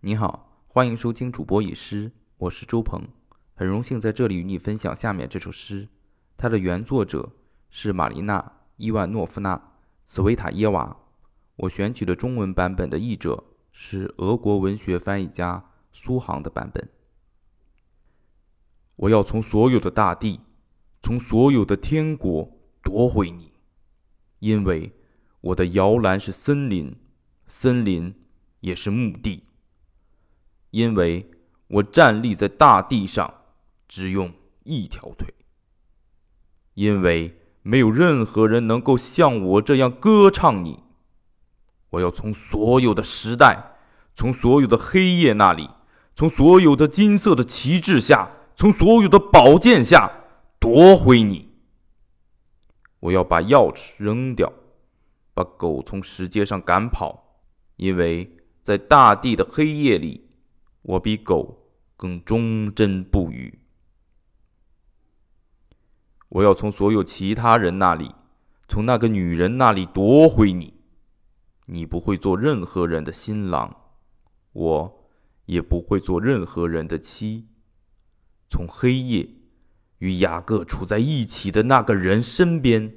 你好，欢迎收听主播已诗，我是周鹏，很荣幸在这里与你分享下面这首诗。它的原作者是玛丽娜·伊万诺夫娜·茨维塔耶娃。我选取的中文版本的译者是俄国文学翻译家苏杭的版本。我要从所有的大地，从所有的天国夺回你，因为我的摇篮是森林，森林也是墓地。因为我站立在大地上，只用一条腿。因为没有任何人能够像我这样歌唱你。我要从所有的时代，从所有的黑夜那里，从所有的金色的旗帜下，从所有的宝剑下夺回你。我要把钥匙扔掉，把狗从石阶上赶跑，因为在大地的黑夜里。我比狗更忠贞不渝。我要从所有其他人那里，从那个女人那里夺回你。你不会做任何人的新郎，我也不会做任何人的妻。从黑夜与雅各处在一起的那个人身边，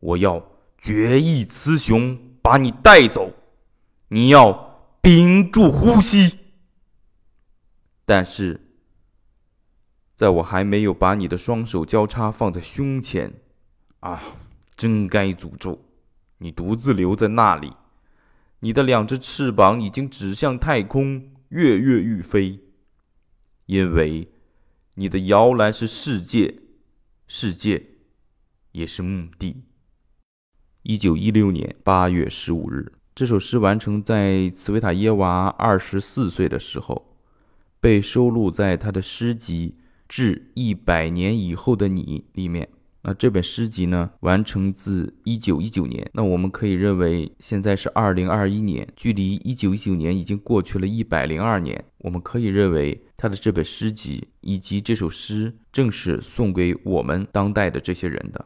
我要决意雌雄把你带走。你要屏住呼吸。但是，在我还没有把你的双手交叉放在胸前，啊，真该诅咒你独自留在那里。你的两只翅膀已经指向太空，跃跃欲飞，因为你的摇篮是世界，世界也是墓地。一九一六年八月十五日，这首诗完成在茨维塔耶娃二十四岁的时候。被收录在他的诗集《致一百年以后的你》里面。那这本诗集呢，完成自一九一九年。那我们可以认为，现在是二零二一年，距离一九一九年已经过去了一百零二年。我们可以认为，他的这本诗集以及这首诗，正是送给我们当代的这些人的。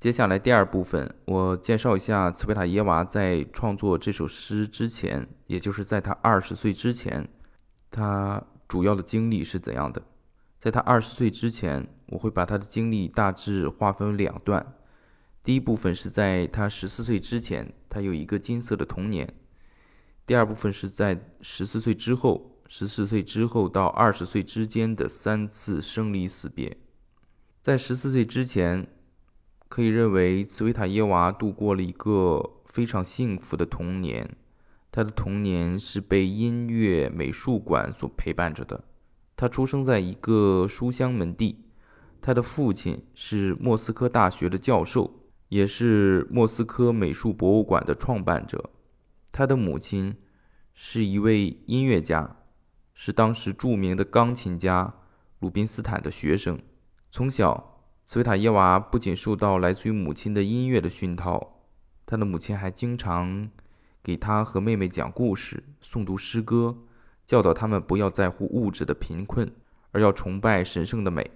接下来第二部分，我介绍一下茨维塔耶娃在创作这首诗之前，也就是在他二十岁之前，他。主要的经历是怎样的？在他二十岁之前，我会把他的经历大致划分两段。第一部分是在他十四岁之前，他有一个金色的童年；第二部分是在十四岁之后，十四岁之后到二十岁之间的三次生离死别。在十四岁之前，可以认为茨维塔耶娃度过了一个非常幸福的童年。他的童年是被音乐美术馆所陪伴着的。他出生在一个书香门第，他的父亲是莫斯科大学的教授，也是莫斯科美术博物馆的创办者。他的母亲是一位音乐家，是当时著名的钢琴家鲁宾斯坦的学生。从小，茨维塔耶娃不仅受到来自于母亲的音乐的熏陶，他的母亲还经常。给他和妹妹讲故事、诵读诗歌，教导他们不要在乎物质的贫困，而要崇拜神圣的美。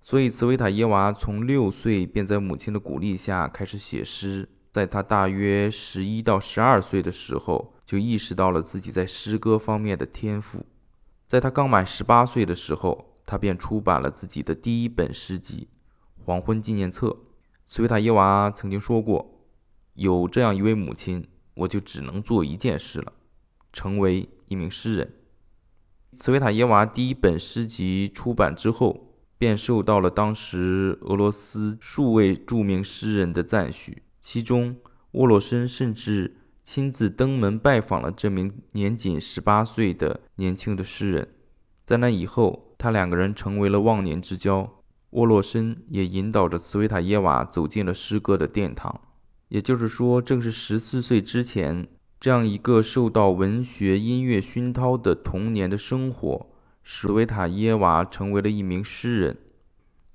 所以，茨维塔耶娃从六岁便在母亲的鼓励下开始写诗。在他大约十一到十二岁的时候，就意识到了自己在诗歌方面的天赋。在他刚满十八岁的时候，他便出版了自己的第一本诗集《黄昏纪念册》。茨维塔耶娃曾经说过。有这样一位母亲，我就只能做一件事了，成为一名诗人。茨维塔耶娃第一本诗集出版之后，便受到了当时俄罗斯数位著名诗人的赞许，其中沃洛申甚至亲自登门拜访了这名年仅十八岁的年轻的诗人。在那以后，他两个人成为了忘年之交。沃洛申也引导着茨维塔耶娃走进了诗歌的殿堂。也就是说，正是十四岁之前，这样一个受到文学音乐熏陶的童年的生活，使维塔耶娃成为了一名诗人。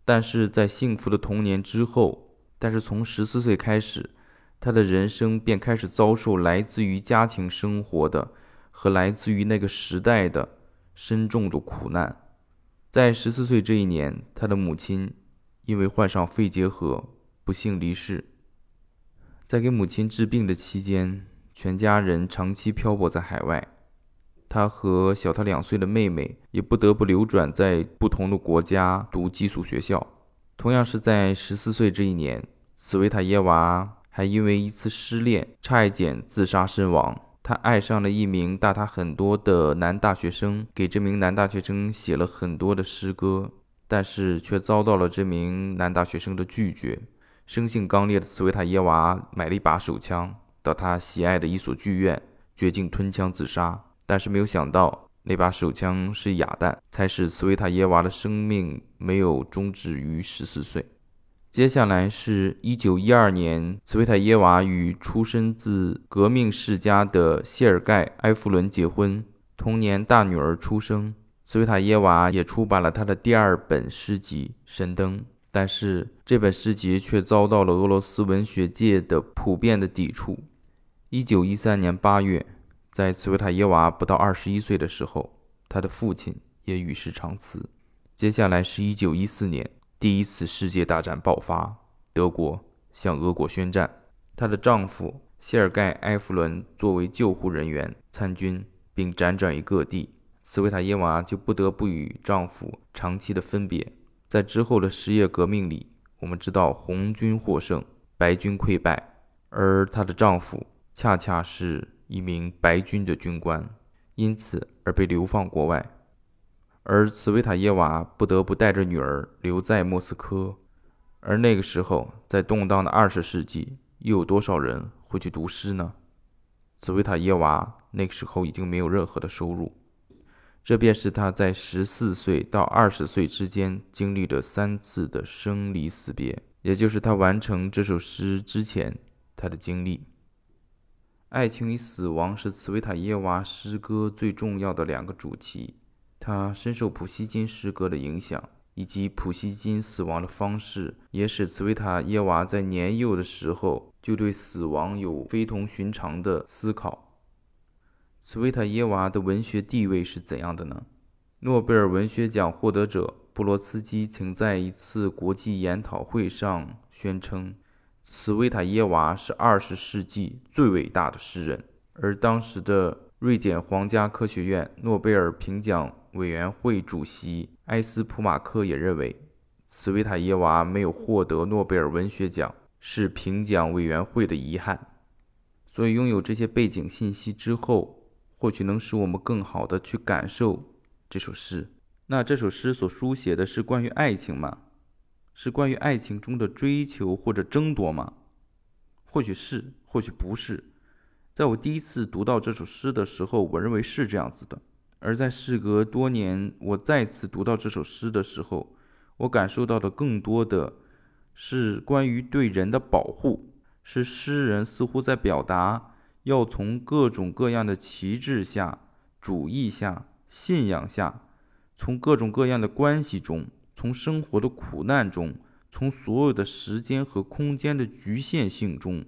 但是在幸福的童年之后，但是从十四岁开始，他的人生便开始遭受来自于家庭生活的和来自于那个时代的深重的苦难。在十四岁这一年，他的母亲因为患上肺结核，不幸离世。在给母亲治病的期间，全家人长期漂泊在海外，他和小他两岁的妹妹也不得不流转在不同的国家读寄宿学校。同样是在十四岁这一年，茨维塔耶娃还因为一次失恋差一点自杀身亡。他爱上了一名大他很多的男大学生，给这名男大学生写了很多的诗歌，但是却遭到了这名男大学生的拒绝。生性刚烈的茨维塔耶娃买了一把手枪，到他喜爱的一所剧院，决定吞枪自杀。但是没有想到。那把手枪是哑弹，才使茨维塔耶娃的生命没有终止于十四岁。接下来是一九一二年，茨维塔耶娃与出身自革命世家的谢尔盖·埃弗伦结婚。同年，大女儿出生，茨维塔耶娃也出版了他的第二本诗集《神灯》，但是这本诗集却遭到了俄罗斯文学界的普遍的抵触。一九一三年八月。在茨维塔耶娃不到二十一岁的时候，她的父亲也与世长辞。接下来是一九一四年，第一次世界大战爆发，德国向俄国宣战。她的丈夫谢尔盖·埃弗伦作为救护人员参军，并辗转于各地，茨维塔耶娃就不得不与丈夫长期的分别。在之后的十月革命里，我们知道红军获胜，白军溃败，而她的丈夫恰恰是。一名白军的军官，因此而被流放国外，而茨维塔耶娃不得不带着女儿留在莫斯科。而那个时候，在动荡的二十世纪，又有多少人会去读诗呢？茨维塔耶娃那个时候已经没有任何的收入，这便是他在十四岁到二十岁之间经历的三次的生离死别，也就是他完成这首诗之前他的经历。爱情与死亡是茨维塔耶娃诗歌最重要的两个主题。他深受普希金诗歌的影响，以及普希金死亡的方式，也使茨维塔耶娃在年幼的时候就对死亡有非同寻常的思考。茨维塔耶娃的文学地位是怎样的呢？诺贝尔文学奖获得者布罗茨基曾在一次国际研讨会上宣称。茨维塔耶娃是二十世纪最伟大的诗人，而当时的瑞典皇家科学院诺贝尔评奖委员会主席埃斯普马克也认为，茨维塔耶娃没有获得诺贝尔文学奖是评奖委员会的遗憾。所以，拥有这些背景信息之后，或许能使我们更好的去感受这首诗。那这首诗所书写的是关于爱情吗？是关于爱情中的追求或者争夺吗？或许是，或许不是。在我第一次读到这首诗的时候，我认为是这样子的。而在事隔多年，我再次读到这首诗的时候，我感受到的更多的是关于对人的保护。是诗人似乎在表达，要从各种各样的旗帜下、主义下、信仰下，从各种各样的关系中。从生活的苦难中，从所有的时间和空间的局限性中，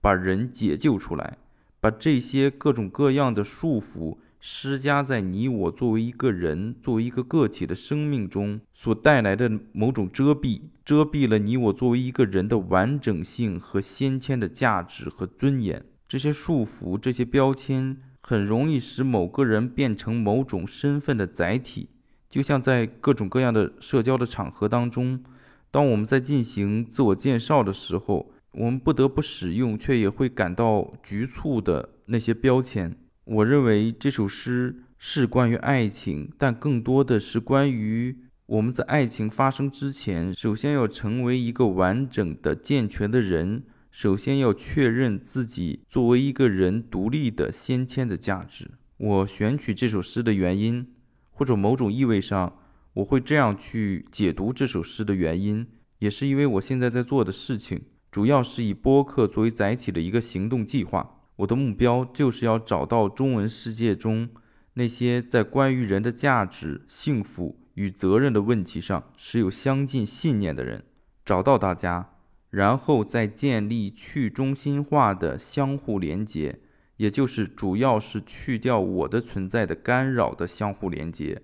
把人解救出来，把这些各种各样的束缚施加在你我作为一个人、作为一个个体的生命中所带来的某种遮蔽，遮蔽了你我作为一个人的完整性和先天的价值和尊严。这些束缚、这些标签，很容易使某个人变成某种身份的载体。就像在各种各样的社交的场合当中，当我们在进行自我介绍的时候，我们不得不使用却也会感到局促的那些标签。我认为这首诗是关于爱情，但更多的是关于我们在爱情发生之前，首先要成为一个完整的、健全的人，首先要确认自己作为一个人独立的先天的价值。我选取这首诗的原因。或者某种意味上，我会这样去解读这首诗的原因，也是因为我现在在做的事情，主要是以播客作为载体的一个行动计划。我的目标就是要找到中文世界中那些在关于人的价值、幸福与责任的问题上持有相近信念的人，找到大家，然后再建立去中心化的相互连接。也就是主要是去掉我的存在的干扰的相互连接，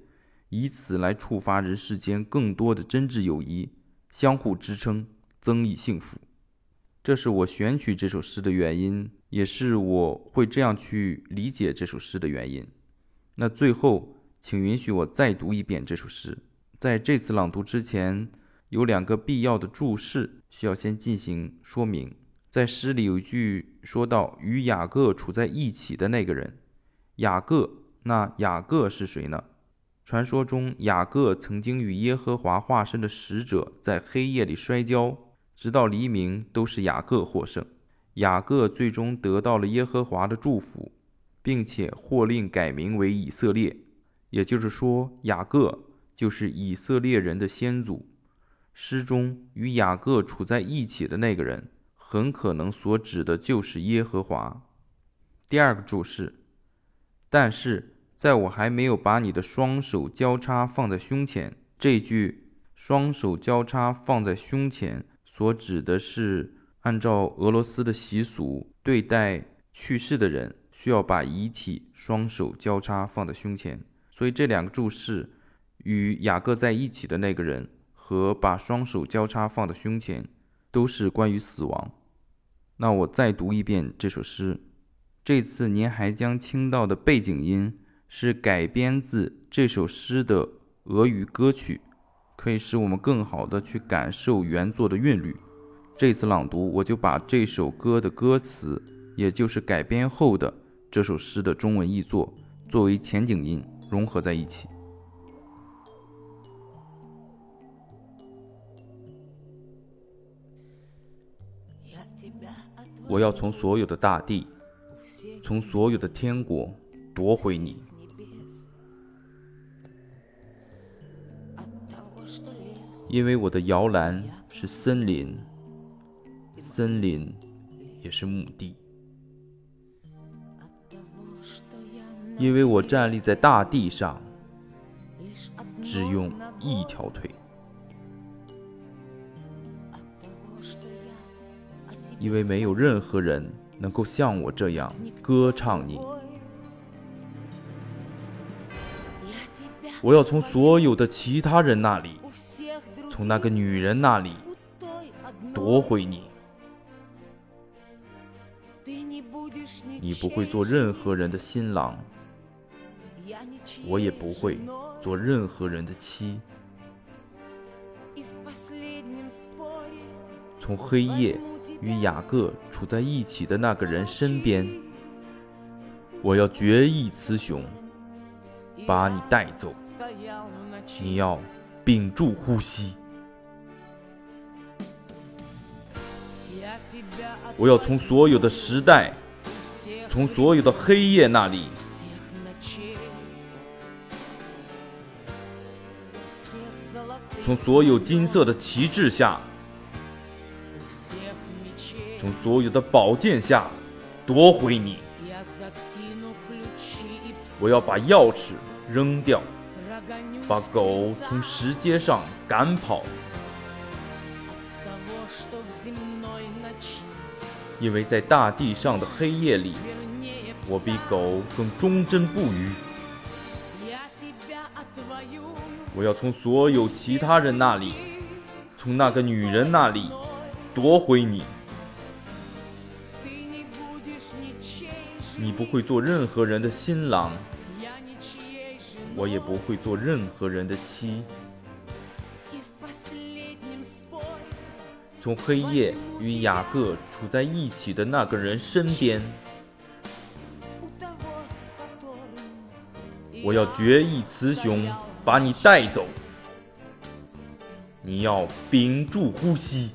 以此来触发人世间更多的真挚友谊，相互支撑，增益幸福。这是我选取这首诗的原因，也是我会这样去理解这首诗的原因。那最后，请允许我再读一遍这首诗。在这次朗读之前，有两个必要的注释需要先进行说明。在诗里有一句说到与雅各处在一起的那个人，雅各，那雅各是谁呢？传说中，雅各曾经与耶和华化身的使者在黑夜里摔跤，直到黎明都是雅各获胜。雅各最终得到了耶和华的祝福，并且获令改名为以色列，也就是说，雅各就是以色列人的先祖。诗中与雅各处在一起的那个人，很可能所指的就是耶和华。第二个注释，但是。在我还没有把你的双手交叉放在胸前，这句“双手交叉放在胸前”所指的是按照俄罗斯的习俗，对待去世的人需要把遗体双手交叉放在胸前。所以这两个注释与雅各在一起的那个人和把双手交叉放在胸前都是关于死亡。那我再读一遍这首诗，这次您还将听到的背景音。是改编自这首诗的俄语歌曲，可以使我们更好的去感受原作的韵律。这次朗读，我就把这首歌的歌词，也就是改编后的这首诗的中文译作，作为前景音融合在一起。我要从所有的大地，从所有的天国夺回你。因为我的摇篮是森林，森林也是墓地。因为我站立在大地上，只用一条腿。因为没有任何人能够像我这样歌唱你。我要从所有的其他人那里。从那个女人那里夺回你，你不会做任何人的新郎，我也不会做任何人的妻。从黑夜与雅各处在一起的那个人身边，我要决意雌雄，把你带走。你要屏住呼吸。我要从所有的时代，从所有的黑夜那里，从所有金色的旗帜下，从所有的宝剑下夺回你。我要把钥匙扔掉，把狗从石阶上赶跑。因为在大地上的黑夜里，我比狗更忠贞不渝。我要从所有其他人那里，从那个女人那里夺回你。你不会做任何人的新郎，我也不会做任何人的妻。从黑夜与雅各处在一起的那个人身边，我要决意雌雄，把你带走。你要屏住呼吸。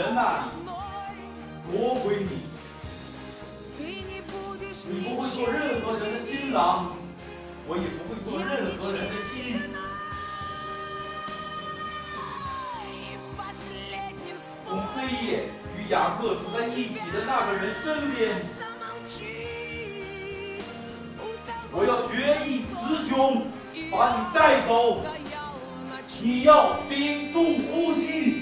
人那里，从那个女人那里夺回你。你不会做任何人的新郎，我也不会做任何人的妻。从黑夜与雅克处在一起的那个人身边，我要决一雌雄，把你带走。你要屏住呼吸。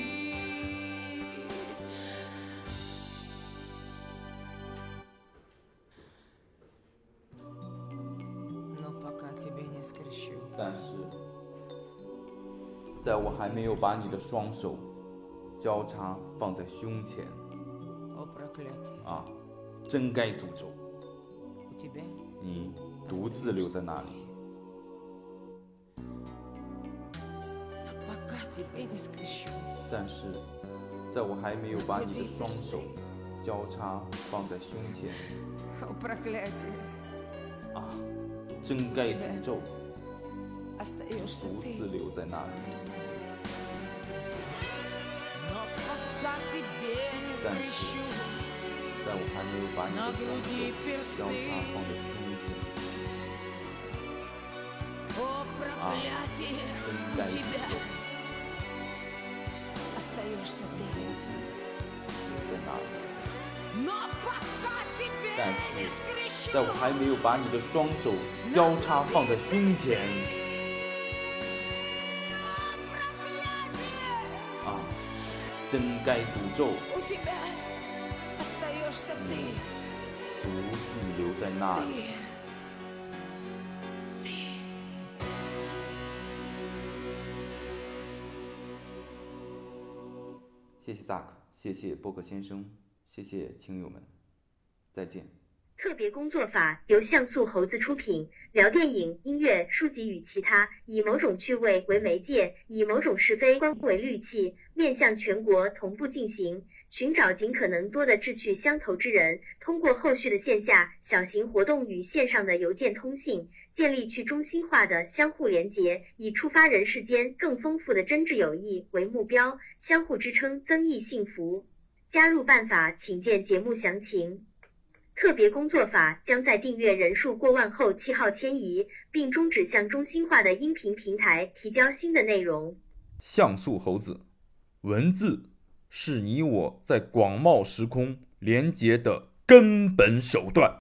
但是，在我还没有把你的双手交叉放在胸前，啊，真该诅咒。你独自留在那里。但是，在我还没有把你的双手交叉放在胸前，啊，真该诅咒。独自留在那里。但是，在我还没有把你的双手交叉放在胸前，啊，真该诅咒。独自留在那里。但是，在我还没有把你的双手交叉放在胸前。真该诅咒你独自留在那里。谢谢萨克，谢谢波克先生，谢谢亲友们，再见。特别工作法由像素猴子出品，聊电影、音乐、书籍与其他，以某种趣味为媒介，以某种是非观为滤器，面向全国同步进行，寻找尽可能多的志趣相投之人，通过后续的线下小型活动与线上的邮件通信，建立去中心化的相互连结，以触发人世间更丰富的真挚友谊为目标，相互支撑，增益幸福。加入办法请见节目详情。特别工作法将在订阅人数过万后弃号迁移，并终止向中心化的音频平台提交新的内容。像素猴子，文字是你我在广袤时空连接的根本手段。